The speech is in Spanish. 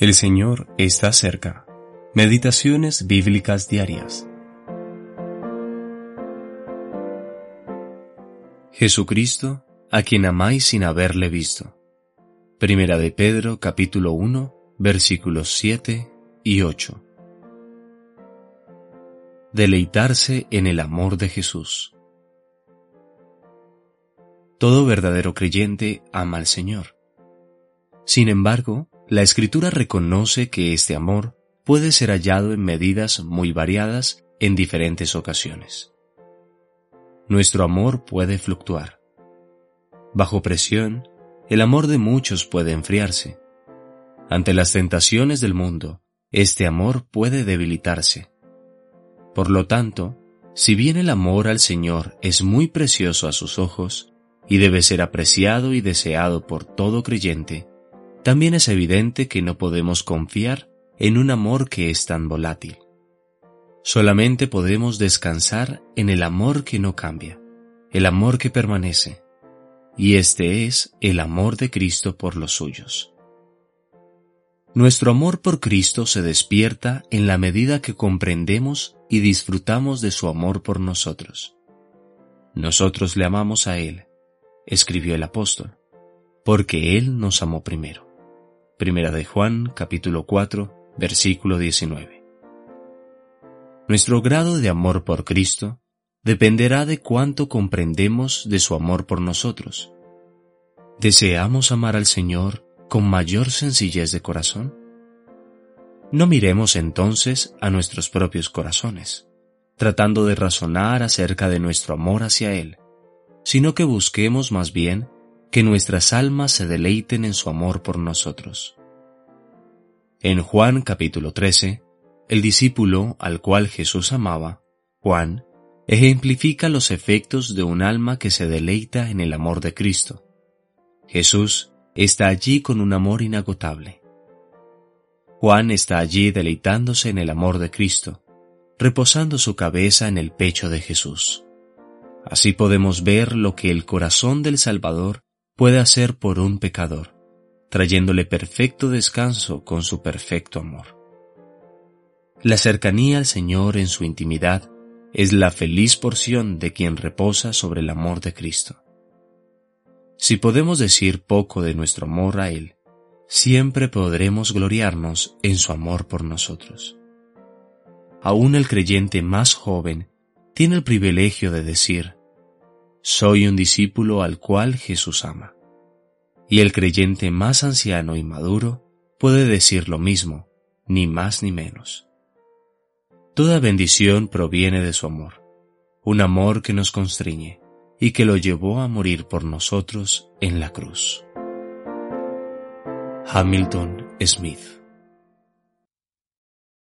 El Señor está cerca. Meditaciones bíblicas diarias. Jesucristo, a quien amáis sin haberle visto. Primera de Pedro capítulo 1 versículos 7 y 8. Deleitarse en el amor de Jesús. Todo verdadero creyente ama al Señor. Sin embargo, la escritura reconoce que este amor puede ser hallado en medidas muy variadas en diferentes ocasiones. Nuestro amor puede fluctuar. Bajo presión, el amor de muchos puede enfriarse. Ante las tentaciones del mundo, este amor puede debilitarse. Por lo tanto, si bien el amor al Señor es muy precioso a sus ojos y debe ser apreciado y deseado por todo creyente, también es evidente que no podemos confiar en un amor que es tan volátil. Solamente podemos descansar en el amor que no cambia, el amor que permanece, y este es el amor de Cristo por los suyos. Nuestro amor por Cristo se despierta en la medida que comprendemos y disfrutamos de su amor por nosotros. Nosotros le amamos a Él, escribió el apóstol, porque Él nos amó primero. Primera de Juan, capítulo 4, versículo 19. Nuestro grado de amor por Cristo dependerá de cuánto comprendemos de su amor por nosotros. ¿Deseamos amar al Señor con mayor sencillez de corazón? No miremos entonces a nuestros propios corazones, tratando de razonar acerca de nuestro amor hacia Él, sino que busquemos más bien que nuestras almas se deleiten en su amor por nosotros. En Juan capítulo 13, el discípulo al cual Jesús amaba, Juan, ejemplifica los efectos de un alma que se deleita en el amor de Cristo. Jesús está allí con un amor inagotable. Juan está allí deleitándose en el amor de Cristo, reposando su cabeza en el pecho de Jesús. Así podemos ver lo que el corazón del Salvador puede hacer por un pecador, trayéndole perfecto descanso con su perfecto amor. La cercanía al Señor en su intimidad es la feliz porción de quien reposa sobre el amor de Cristo. Si podemos decir poco de nuestro amor a Él, siempre podremos gloriarnos en su amor por nosotros. Aún el creyente más joven tiene el privilegio de decir, soy un discípulo al cual Jesús ama. Y el creyente más anciano y maduro puede decir lo mismo, ni más ni menos. Toda bendición proviene de su amor, un amor que nos constriñe y que lo llevó a morir por nosotros en la cruz. Hamilton Smith